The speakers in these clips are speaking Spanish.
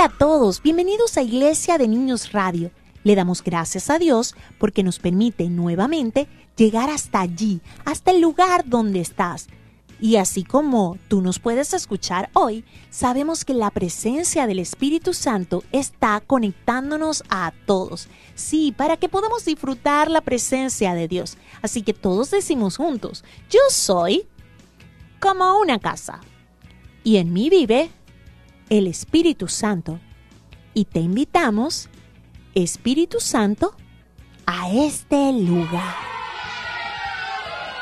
Hola a todos, bienvenidos a Iglesia de Niños Radio. Le damos gracias a Dios porque nos permite nuevamente llegar hasta allí, hasta el lugar donde estás. Y así como tú nos puedes escuchar hoy, sabemos que la presencia del Espíritu Santo está conectándonos a todos. Sí, para que podamos disfrutar la presencia de Dios. Así que todos decimos juntos, yo soy como una casa. Y en mí vive el Espíritu Santo. Y te invitamos, Espíritu Santo, a este lugar.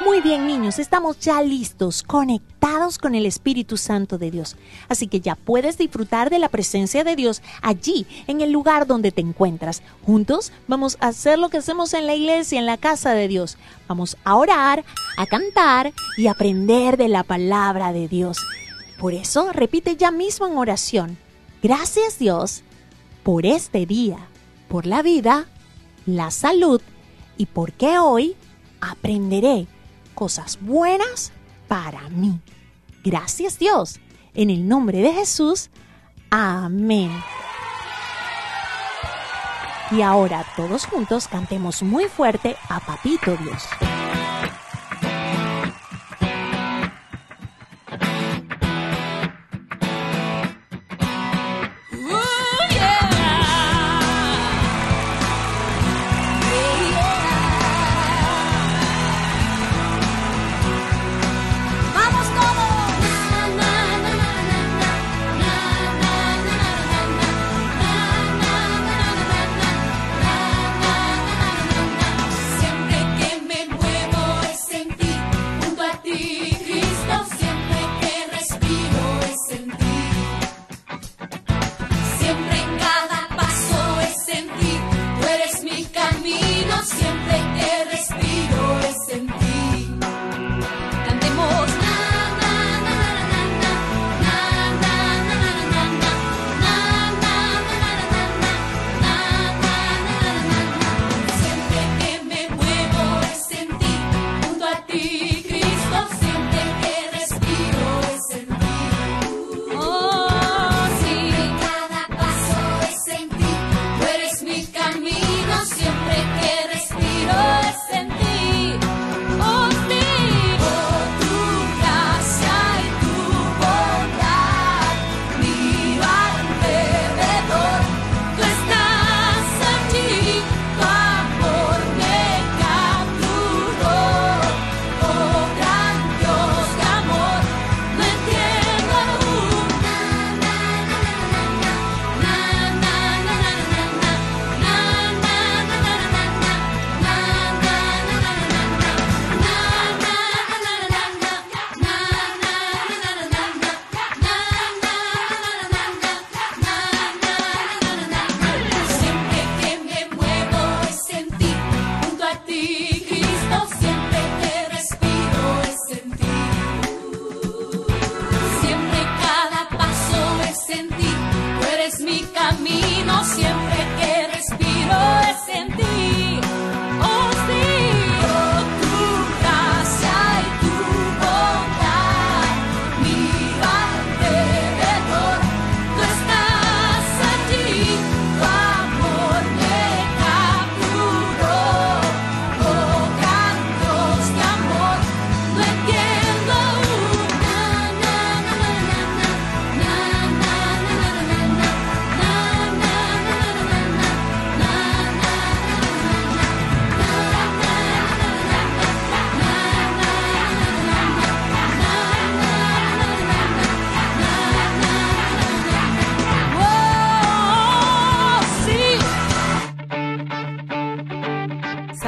Muy bien niños, estamos ya listos, conectados con el Espíritu Santo de Dios. Así que ya puedes disfrutar de la presencia de Dios allí, en el lugar donde te encuentras. Juntos vamos a hacer lo que hacemos en la iglesia, en la casa de Dios. Vamos a orar, a cantar y aprender de la palabra de Dios. Por eso repite ya mismo en oración, gracias Dios por este día, por la vida, la salud y porque hoy aprenderé cosas buenas para mí. Gracias Dios. En el nombre de Jesús. Amén. Y ahora todos juntos cantemos muy fuerte a Papito Dios.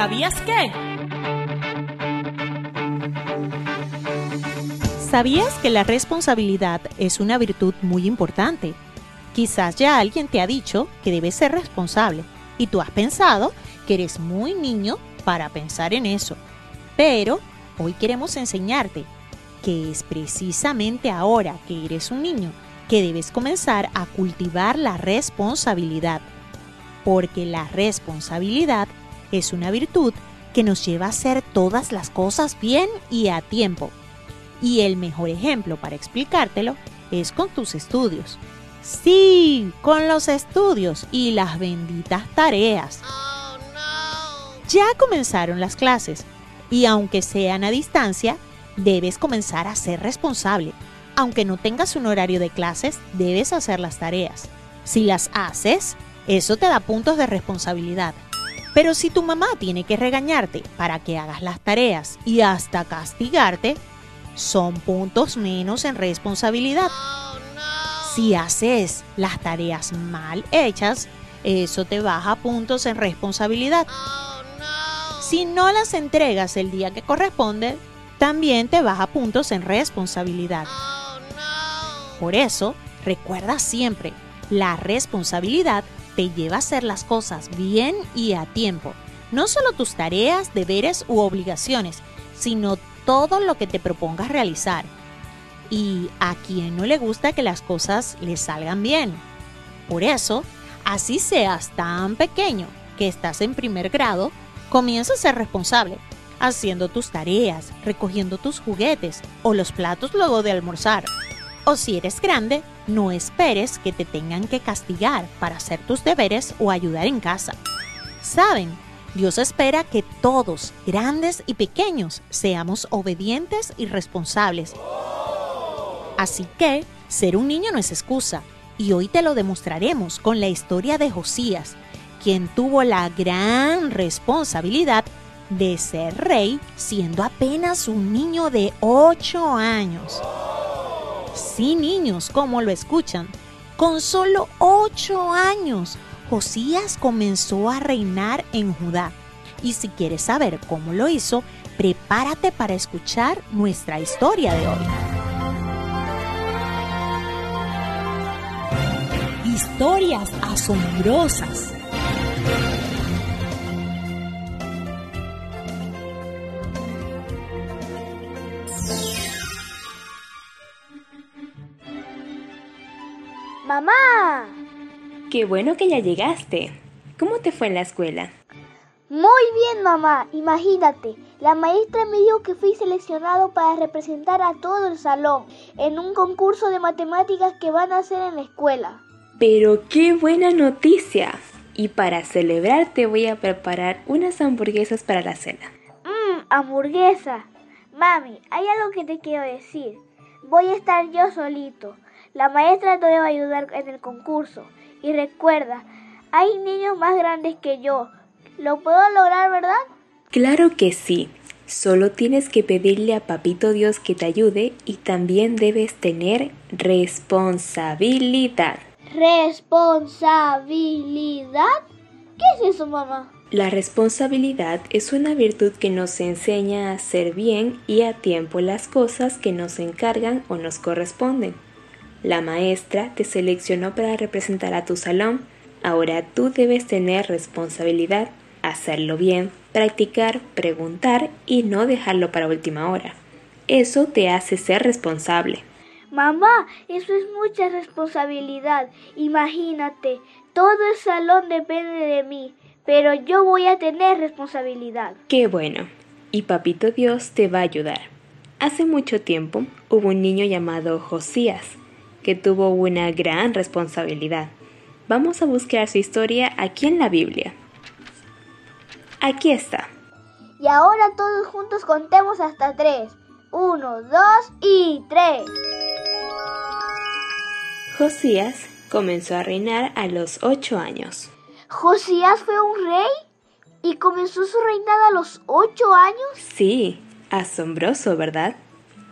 ¿Sabías qué? ¿Sabías que la responsabilidad es una virtud muy importante? Quizás ya alguien te ha dicho que debes ser responsable y tú has pensado que eres muy niño para pensar en eso. Pero hoy queremos enseñarte que es precisamente ahora que eres un niño que debes comenzar a cultivar la responsabilidad. Porque la responsabilidad es una virtud que nos lleva a hacer todas las cosas bien y a tiempo. Y el mejor ejemplo para explicártelo es con tus estudios. Sí, con los estudios y las benditas tareas. Ya comenzaron las clases y aunque sean a distancia, debes comenzar a ser responsable. Aunque no tengas un horario de clases, debes hacer las tareas. Si las haces, eso te da puntos de responsabilidad. Pero si tu mamá tiene que regañarte para que hagas las tareas y hasta castigarte, son puntos menos en responsabilidad. Si haces las tareas mal hechas, eso te baja puntos en responsabilidad. Si no las entregas el día que corresponde, también te baja puntos en responsabilidad. Por eso, recuerda siempre, la responsabilidad te lleva a hacer las cosas bien y a tiempo. No solo tus tareas, deberes u obligaciones, sino todo lo que te propongas realizar. Y a quien no le gusta que las cosas le salgan bien. Por eso, así seas tan pequeño que estás en primer grado, comienza a ser responsable, haciendo tus tareas, recogiendo tus juguetes o los platos luego de almorzar. O si eres grande, no esperes que te tengan que castigar para hacer tus deberes o ayudar en casa. Saben, Dios espera que todos, grandes y pequeños, seamos obedientes y responsables. Así que, ser un niño no es excusa, y hoy te lo demostraremos con la historia de Josías, quien tuvo la gran responsabilidad de ser rey siendo apenas un niño de 8 años. Sí, niños, como lo escuchan. Con solo ocho años, Josías comenzó a reinar en Judá. Y si quieres saber cómo lo hizo, prepárate para escuchar nuestra historia de hoy. Historias asombrosas. Qué bueno que ya llegaste. ¿Cómo te fue en la escuela? Muy bien, mamá. Imagínate, la maestra me dijo que fui seleccionado para representar a todo el salón en un concurso de matemáticas que van a hacer en la escuela. Pero qué buena noticia. Y para celebrar te voy a preparar unas hamburguesas para la cena. Mmm, hamburguesa. Mami, hay algo que te quiero decir. Voy a estar yo solito. La maestra te debe ayudar en el concurso. Y recuerda, hay niños más grandes que yo. ¿Lo puedo lograr, verdad? Claro que sí. Solo tienes que pedirle a Papito Dios que te ayude y también debes tener responsabilidad. ¿Responsabilidad? ¿Qué es eso, mamá? La responsabilidad es una virtud que nos enseña a hacer bien y a tiempo las cosas que nos encargan o nos corresponden. La maestra te seleccionó para representar a tu salón. Ahora tú debes tener responsabilidad, hacerlo bien, practicar, preguntar y no dejarlo para última hora. Eso te hace ser responsable. Mamá, eso es mucha responsabilidad. Imagínate, todo el salón depende de mí, pero yo voy a tener responsabilidad. Qué bueno. Y Papito Dios te va a ayudar. Hace mucho tiempo hubo un niño llamado Josías que tuvo una gran responsabilidad. Vamos a buscar su historia aquí en la Biblia. Aquí está. Y ahora todos juntos contemos hasta tres. Uno, dos y tres. Josías comenzó a reinar a los ocho años. ¿Josías fue un rey? ¿Y comenzó su reinado a los ocho años? Sí, asombroso, ¿verdad?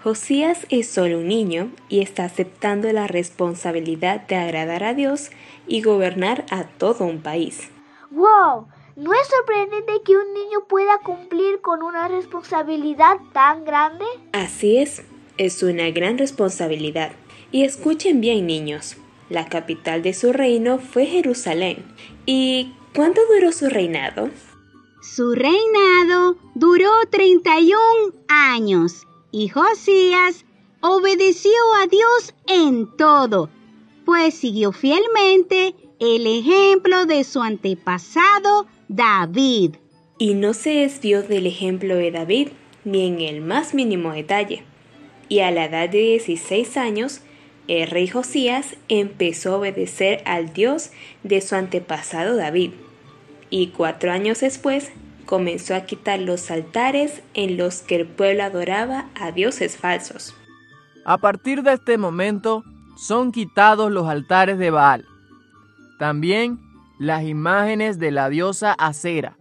Josías es solo un niño y está aceptando la responsabilidad de agradar a Dios y gobernar a todo un país. ¡Wow! ¿No es sorprendente que un niño pueda cumplir con una responsabilidad tan grande? Así es, es una gran responsabilidad. Y escuchen bien niños, la capital de su reino fue Jerusalén. ¿Y cuánto duró su reinado? Su reinado duró 31 años y Josías obedeció a Dios en todo, pues siguió fielmente el ejemplo de su antepasado David. Y no se desvió del ejemplo de David ni en el más mínimo detalle. Y a la edad de 16 años, el rey Josías empezó a obedecer al Dios de su antepasado David. Y cuatro años después comenzó a quitar los altares en los que el pueblo adoraba a dioses falsos. A partir de este momento son quitados los altares de Baal, también las imágenes de la diosa Acera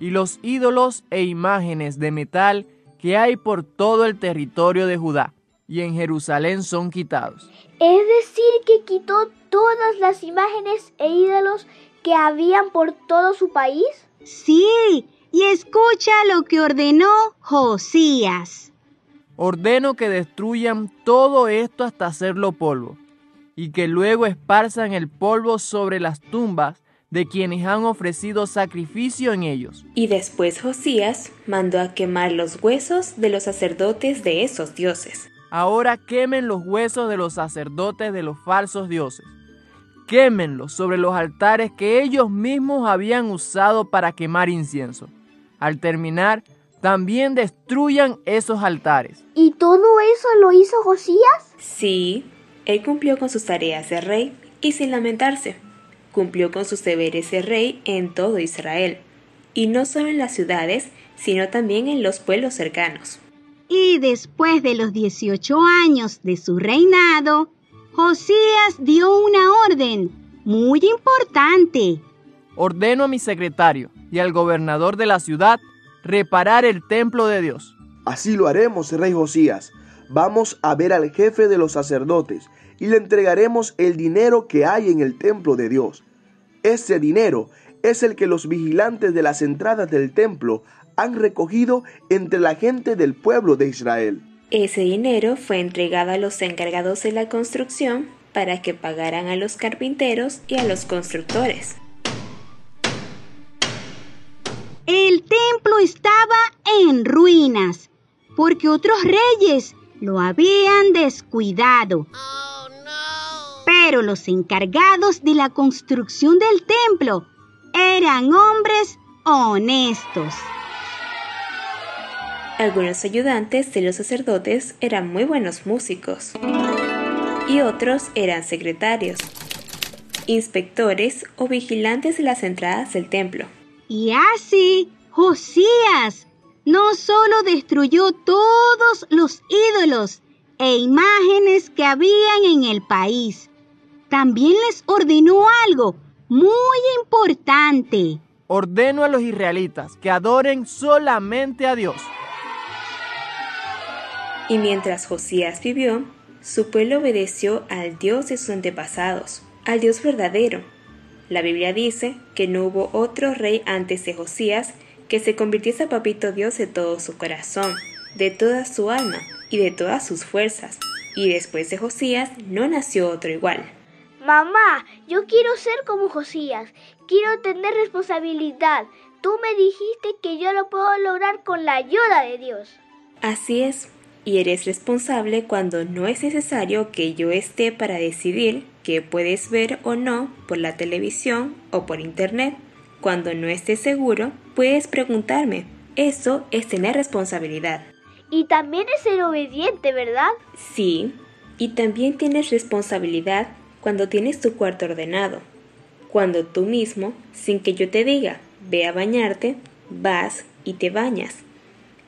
y los ídolos e imágenes de metal que hay por todo el territorio de Judá y en Jerusalén son quitados. Es decir, que quitó todas las imágenes e ídolos que habían por todo su país. Sí, y escucha lo que ordenó Josías. Ordeno que destruyan todo esto hasta hacerlo polvo, y que luego esparzan el polvo sobre las tumbas de quienes han ofrecido sacrificio en ellos. Y después Josías mandó a quemar los huesos de los sacerdotes de esos dioses. Ahora quemen los huesos de los sacerdotes de los falsos dioses. Quémenlos sobre los altares que ellos mismos habían usado para quemar incienso. Al terminar, también destruyan esos altares. ¿Y todo eso lo hizo Josías? Sí, él cumplió con sus tareas de rey y sin lamentarse. Cumplió con sus deberes de rey en todo Israel, y no solo en las ciudades, sino también en los pueblos cercanos. Y después de los 18 años de su reinado, Josías dio una orden muy importante. Ordeno a mi secretario y al gobernador de la ciudad reparar el templo de Dios. Así lo haremos, rey Josías. Vamos a ver al jefe de los sacerdotes y le entregaremos el dinero que hay en el templo de Dios. Ese dinero es el que los vigilantes de las entradas del templo han recogido entre la gente del pueblo de Israel. Ese dinero fue entregado a los encargados de la construcción para que pagaran a los carpinteros y a los constructores. El templo estaba en ruinas porque otros reyes lo habían descuidado. Pero los encargados de la construcción del templo eran hombres honestos. Algunos ayudantes de los sacerdotes eran muy buenos músicos y otros eran secretarios, inspectores o vigilantes de las entradas del templo. Y así, Josías no solo destruyó todos los ídolos e imágenes que habían en el país, también les ordenó algo muy importante. Ordeno a los israelitas que adoren solamente a Dios. Y mientras Josías vivió, su pueblo obedeció al Dios de sus antepasados, al Dios verdadero. La Biblia dice que no hubo otro rey antes de Josías que se convirtiese a papito Dios de todo su corazón, de toda su alma y de todas sus fuerzas. Y después de Josías no nació otro igual. Mamá, yo quiero ser como Josías, quiero tener responsabilidad. Tú me dijiste que yo lo puedo lograr con la ayuda de Dios. Así es, y eres responsable cuando no es necesario que yo esté para decidir qué puedes ver o no por la televisión o por internet. Cuando no estés seguro, puedes preguntarme. Eso es tener responsabilidad. Y también es ser obediente, ¿verdad? Sí, y también tienes responsabilidad cuando tienes tu cuarto ordenado. Cuando tú mismo, sin que yo te diga, ve a bañarte, vas y te bañas.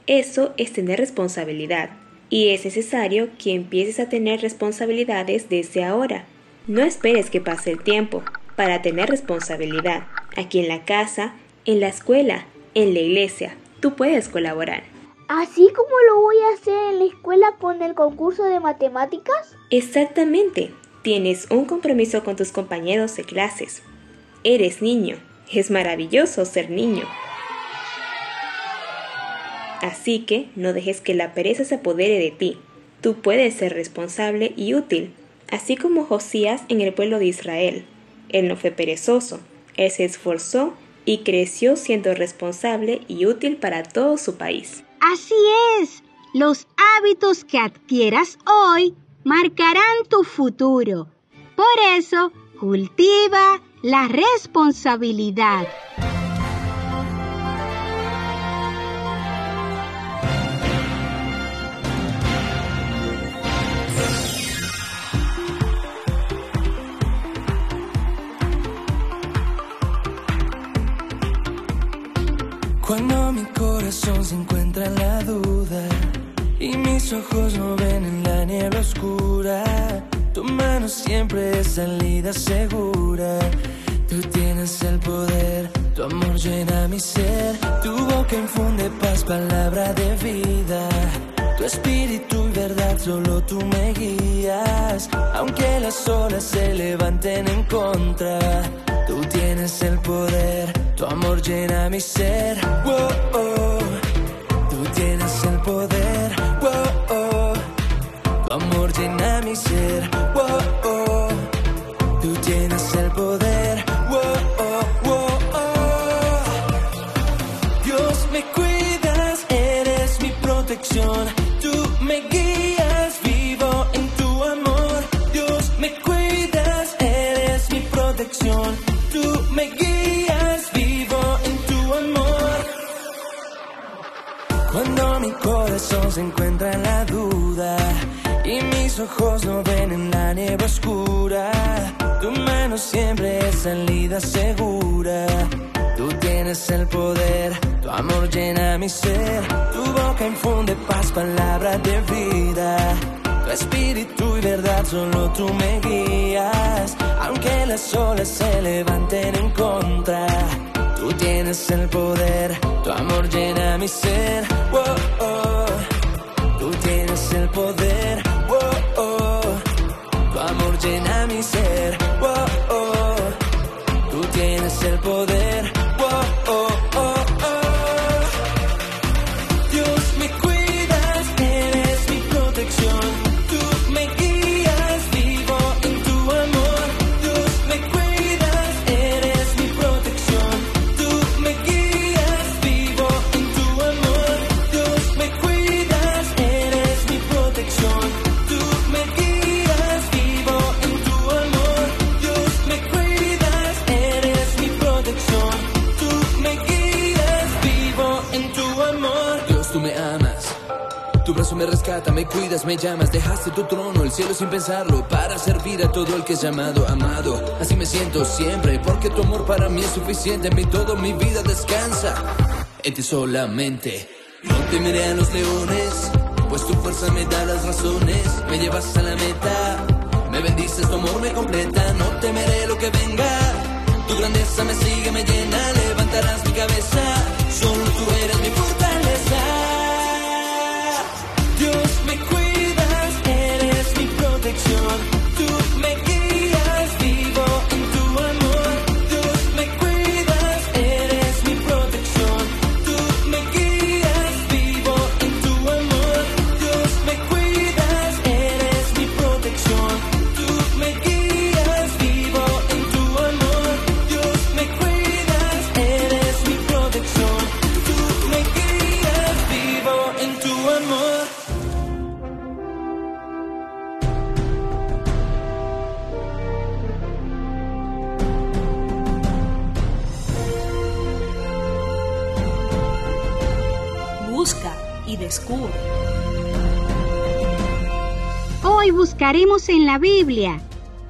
Eso es tener responsabilidad y es necesario que empieces a tener responsabilidades desde ahora. No esperes que pase el tiempo para tener responsabilidad. Aquí en la casa, en la escuela, en la iglesia, tú puedes colaborar. ¿Así como lo voy a hacer en la escuela con el concurso de matemáticas? Exactamente. Tienes un compromiso con tus compañeros de clases. Eres niño. Es maravilloso ser niño. Así que no dejes que la pereza se apodere de ti. Tú puedes ser responsable y útil, así como Josías en el pueblo de Israel. Él no fue perezoso, él se esforzó y creció siendo responsable y útil para todo su país. Así es, los hábitos que adquieras hoy marcarán tu futuro. Por eso, cultiva la responsabilidad. Se encuentra en la duda y mis ojos no ven en la niebla oscura, tu mano siempre es salida segura. Tú tienes el poder, tu amor llena mi ser, tu boca infunde paz, palabra de vida. Tu espíritu y verdad, solo tú me guías. Aunque las olas se levanten en contra, tú tienes el poder tu amor llena mi ser. Oh. Llena mi ser. Wow, oh. Tú tienes el poder. Oh, oh. Dios me cuidas, eres mi protección. Tú me guías, vivo en tu amor. Dios me cuidas, eres mi protección. Tú me guías, vivo en tu amor. Cuando mi corazón se encuentra en la ojos no ven en la niebla oscura, tu mano siempre es salida segura. Tú tienes el poder, tu amor llena mi ser, tu boca infunde paz, palabra de vida. Tu espíritu y verdad, solo tú me guías. Aunque las olas se levanten en contra, tú tienes el poder, tu amor llena mi ser. Wow, oh. Tú tienes el poder, oh. tu amor llena mi ser. Oh. Tú tienes el poder, llamas, dejaste tu trono, el cielo sin pensarlo, para servir a todo el que es llamado, amado. Así me siento siempre, porque tu amor para mí es suficiente, en mí toda mi vida descansa, en ti solamente. No temeré a los leones, pues tu fuerza me da las razones, me llevas a la meta, me bendices, tu amor me completa, no temeré lo que venga, tu grandeza me sigue, me llena, levantarás mi cabeza, solo tú eres mi fortaleza. La Biblia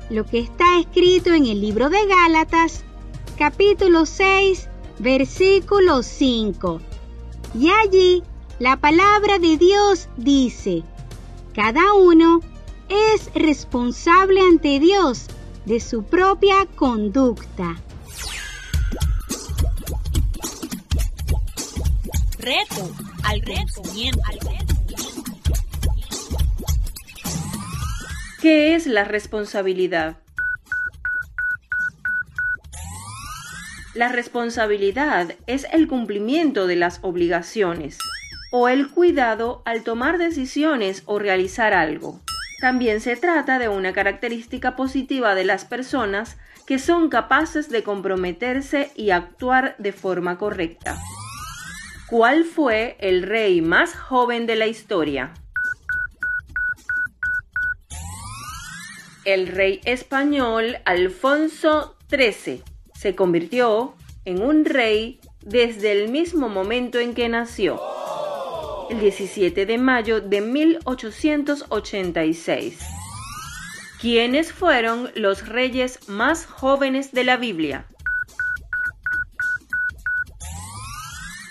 lo que está escrito en el libro de Gálatas, capítulo 6, versículo 5. Y allí la palabra de Dios dice, cada uno es responsable ante Dios de su propia conducta. Reto al conocimiento. ¿Qué es la responsabilidad? La responsabilidad es el cumplimiento de las obligaciones. o el cuidado al tomar decisiones o realizar algo. También se trata de una característica positiva de las personas que son capaces de comprometerse y actuar de forma correcta. ¿Cuál fue el rey más joven de la historia? El rey español Alfonso XIII se convirtió en un rey desde el mismo momento en que nació, el 17 de mayo de 1886. ¿Quiénes fueron los reyes más jóvenes de la Biblia?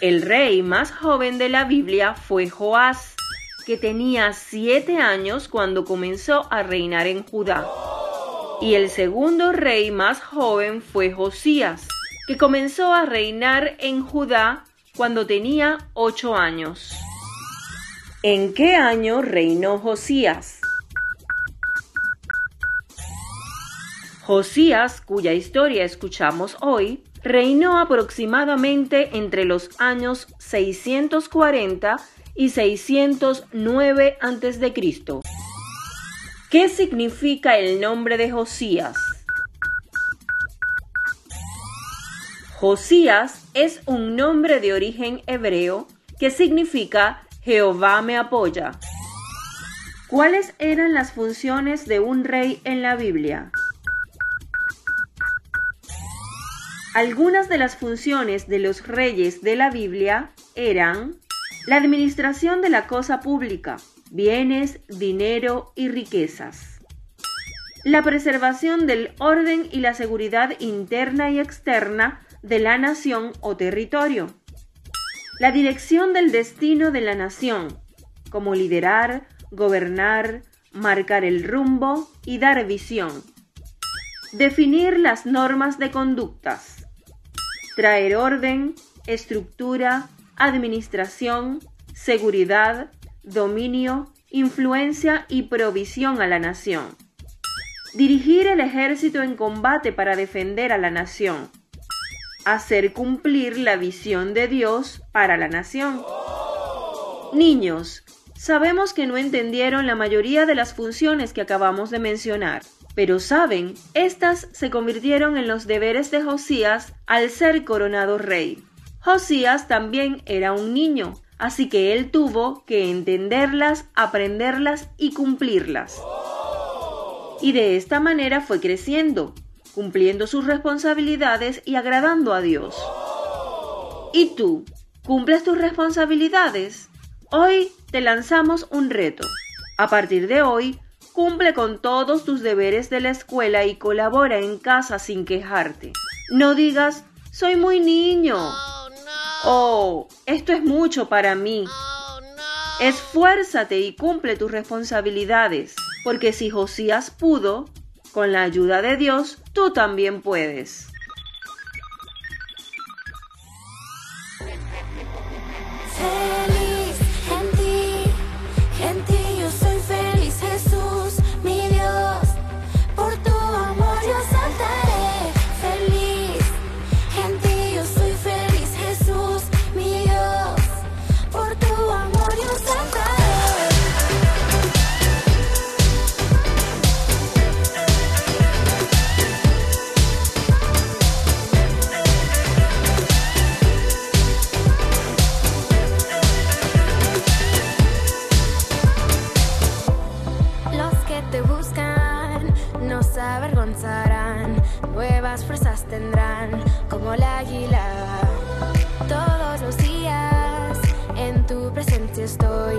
El rey más joven de la Biblia fue Joás, que tenía siete años cuando comenzó a reinar en Judá. Y el segundo rey más joven fue Josías, que comenzó a reinar en Judá cuando tenía ocho años. ¿En qué año reinó Josías? Josías, cuya historia escuchamos hoy, reinó aproximadamente entre los años 640 y 609 a.C. ¿Qué significa el nombre de Josías? Josías es un nombre de origen hebreo que significa Jehová me apoya. ¿Cuáles eran las funciones de un rey en la Biblia? Algunas de las funciones de los reyes de la Biblia eran la administración de la cosa pública, bienes, dinero y riquezas. La preservación del orden y la seguridad interna y externa de la nación o territorio. La dirección del destino de la nación, como liderar, gobernar, marcar el rumbo y dar visión. Definir las normas de conductas traer orden, estructura, administración, seguridad, dominio, influencia y provisión a la nación. Dirigir el ejército en combate para defender a la nación. Hacer cumplir la visión de Dios para la nación. Niños, sabemos que no entendieron la mayoría de las funciones que acabamos de mencionar. Pero saben, estas se convirtieron en los deberes de Josías al ser coronado rey. Josías también era un niño, así que él tuvo que entenderlas, aprenderlas y cumplirlas. Y de esta manera fue creciendo, cumpliendo sus responsabilidades y agradando a Dios. ¿Y tú? ¿Cumples tus responsabilidades? Hoy te lanzamos un reto. A partir de hoy, Cumple con todos tus deberes de la escuela y colabora en casa sin quejarte. No digas, soy muy niño. Oh, esto es mucho para mí. Esfuérzate y cumple tus responsabilidades, porque si Josías pudo, con la ayuda de Dios, tú también puedes. tendrán como el águila. Todos los días en tu presencia estoy.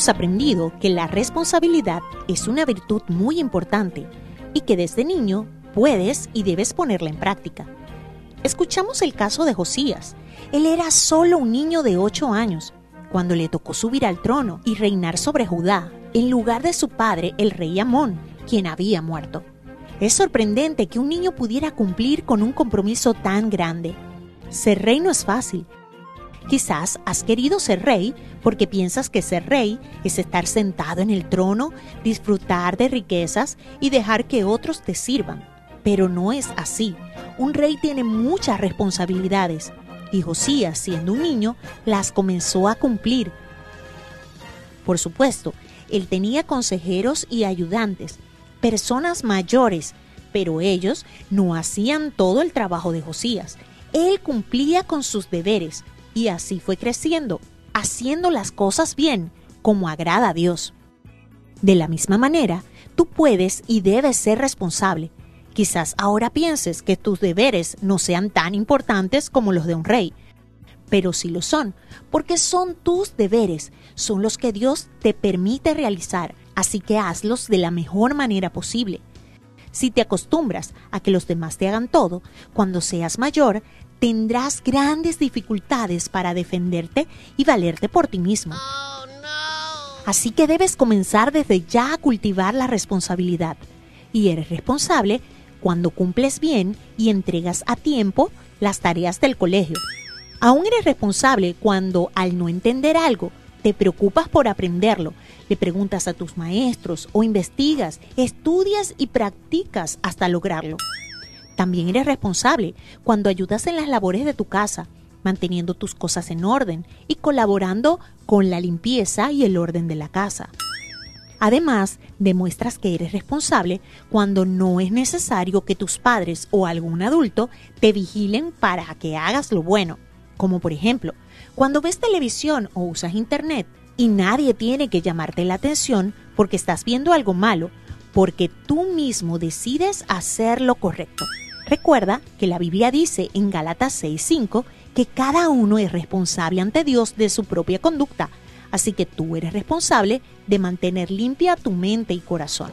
Hemos aprendido que la responsabilidad es una virtud muy importante y que desde niño puedes y debes ponerla en práctica. Escuchamos el caso de Josías. Él era solo un niño de 8 años cuando le tocó subir al trono y reinar sobre Judá en lugar de su padre, el rey Amón, quien había muerto. Es sorprendente que un niño pudiera cumplir con un compromiso tan grande. Ser rey no es fácil, Quizás has querido ser rey porque piensas que ser rey es estar sentado en el trono, disfrutar de riquezas y dejar que otros te sirvan. Pero no es así. Un rey tiene muchas responsabilidades y Josías, siendo un niño, las comenzó a cumplir. Por supuesto, él tenía consejeros y ayudantes, personas mayores, pero ellos no hacían todo el trabajo de Josías. Él cumplía con sus deberes y así fue creciendo, haciendo las cosas bien, como agrada a Dios. De la misma manera, tú puedes y debes ser responsable. Quizás ahora pienses que tus deberes no sean tan importantes como los de un rey, pero sí lo son, porque son tus deberes, son los que Dios te permite realizar, así que hazlos de la mejor manera posible. Si te acostumbras a que los demás te hagan todo, cuando seas mayor, tendrás grandes dificultades para defenderte y valerte por ti mismo. Así que debes comenzar desde ya a cultivar la responsabilidad. Y eres responsable cuando cumples bien y entregas a tiempo las tareas del colegio. Aún eres responsable cuando, al no entender algo, te preocupas por aprenderlo, le preguntas a tus maestros o investigas, estudias y practicas hasta lograrlo. También eres responsable cuando ayudas en las labores de tu casa, manteniendo tus cosas en orden y colaborando con la limpieza y el orden de la casa. Además, demuestras que eres responsable cuando no es necesario que tus padres o algún adulto te vigilen para que hagas lo bueno, como por ejemplo, cuando ves televisión o usas internet y nadie tiene que llamarte la atención porque estás viendo algo malo, porque tú mismo decides hacer lo correcto. Recuerda que la Biblia dice en Gálatas 6:5 que cada uno es responsable ante Dios de su propia conducta, así que tú eres responsable de mantener limpia tu mente y corazón.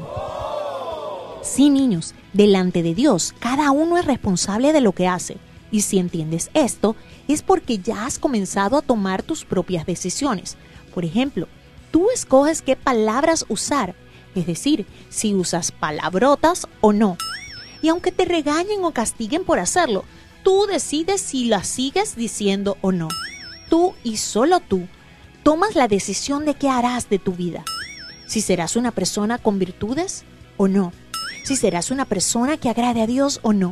Sí, niños, delante de Dios, cada uno es responsable de lo que hace. Y si entiendes esto, es porque ya has comenzado a tomar tus propias decisiones. Por ejemplo, tú escoges qué palabras usar, es decir, si usas palabrotas o no. Y aunque te regañen o castiguen por hacerlo, tú decides si las sigues diciendo o no. Tú y solo tú tomas la decisión de qué harás de tu vida. Si serás una persona con virtudes o no. Si serás una persona que agrade a Dios o no.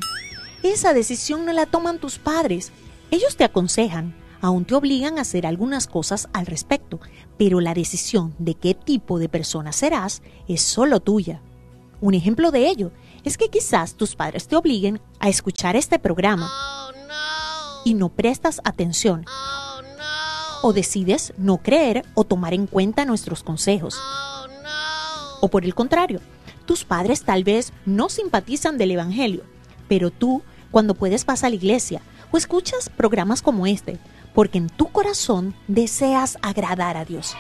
Esa decisión no la toman tus padres. Ellos te aconsejan, aún te obligan a hacer algunas cosas al respecto, pero la decisión de qué tipo de persona serás es solo tuya. Un ejemplo de ello es que quizás tus padres te obliguen a escuchar este programa y no prestas atención. O decides no creer o tomar en cuenta nuestros consejos. O por el contrario, tus padres tal vez no simpatizan del Evangelio, pero tú, cuando puedes, vas a la iglesia o escuchas programas como este, porque en tu corazón deseas agradar a Dios.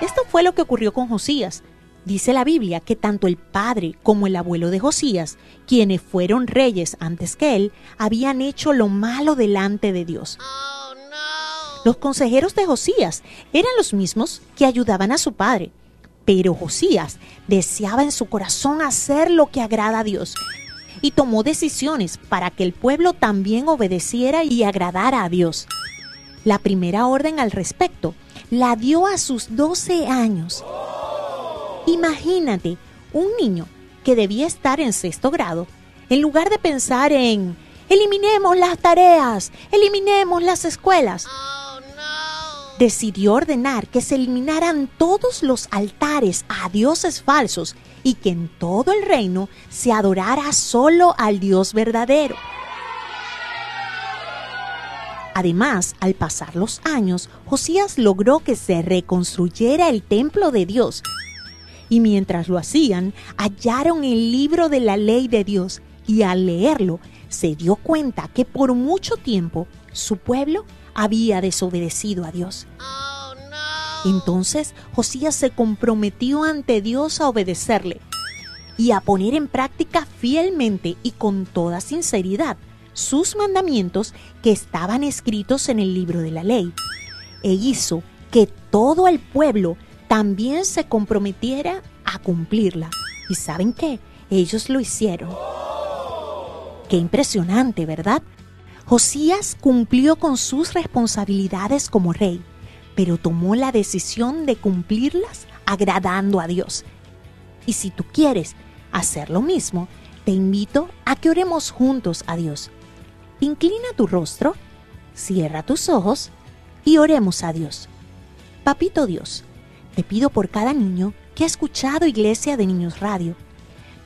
Esto fue lo que ocurrió con Josías. Dice la Biblia que tanto el padre como el abuelo de Josías, quienes fueron reyes antes que él, habían hecho lo malo delante de Dios. Los consejeros de Josías eran los mismos que ayudaban a su padre, pero Josías deseaba en su corazón hacer lo que agrada a Dios y tomó decisiones para que el pueblo también obedeciera y agradara a Dios. La primera orden al respecto la dio a sus 12 años. Imagínate un niño que debía estar en sexto grado, en lugar de pensar en eliminemos las tareas, eliminemos las escuelas, decidió ordenar que se eliminaran todos los altares a dioses falsos y que en todo el reino se adorara solo al Dios verdadero. Además, al pasar los años, Josías logró que se reconstruyera el templo de Dios. Y mientras lo hacían, hallaron el libro de la ley de Dios y al leerlo se dio cuenta que por mucho tiempo su pueblo había desobedecido a Dios. Entonces Josías se comprometió ante Dios a obedecerle y a poner en práctica fielmente y con toda sinceridad sus mandamientos que estaban escritos en el libro de la ley. E hizo que todo el pueblo también se comprometiera a cumplirla. ¿Y saben qué? Ellos lo hicieron. Qué impresionante, ¿verdad? Josías cumplió con sus responsabilidades como rey, pero tomó la decisión de cumplirlas agradando a Dios. Y si tú quieres hacer lo mismo, te invito a que oremos juntos a Dios. Inclina tu rostro, cierra tus ojos y oremos a Dios. Papito Dios, te pido por cada niño que ha escuchado Iglesia de Niños Radio.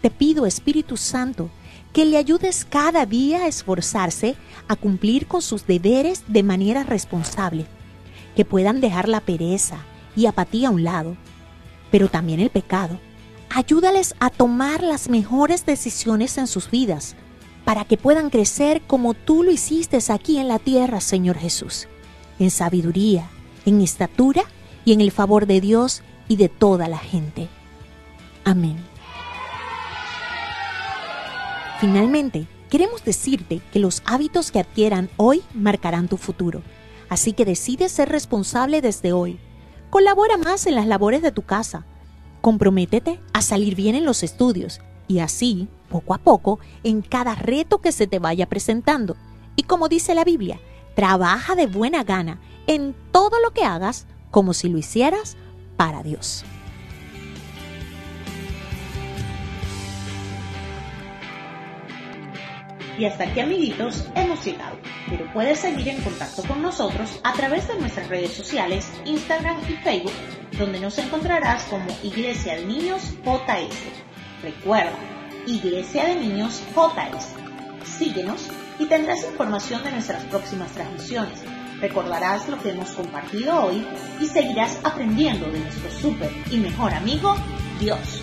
Te pido, Espíritu Santo, que le ayudes cada día a esforzarse a cumplir con sus deberes de manera responsable, que puedan dejar la pereza y apatía a un lado, pero también el pecado. Ayúdales a tomar las mejores decisiones en sus vidas, para que puedan crecer como tú lo hiciste aquí en la tierra, Señor Jesús, en sabiduría, en estatura y en el favor de Dios y de toda la gente. Amén. Finalmente, queremos decirte que los hábitos que adquieran hoy marcarán tu futuro, así que decide ser responsable desde hoy. Colabora más en las labores de tu casa. Comprométete a salir bien en los estudios y así, poco a poco, en cada reto que se te vaya presentando. Y como dice la Biblia, trabaja de buena gana en todo lo que hagas como si lo hicieras para Dios. Y hasta aquí amiguitos hemos llegado, pero puedes seguir en contacto con nosotros a través de nuestras redes sociales, Instagram y Facebook, donde nos encontrarás como Iglesia de Niños JS. Recuerda, Iglesia de Niños JS. Síguenos y tendrás información de nuestras próximas transmisiones. Recordarás lo que hemos compartido hoy y seguirás aprendiendo de nuestro súper y mejor amigo, Dios.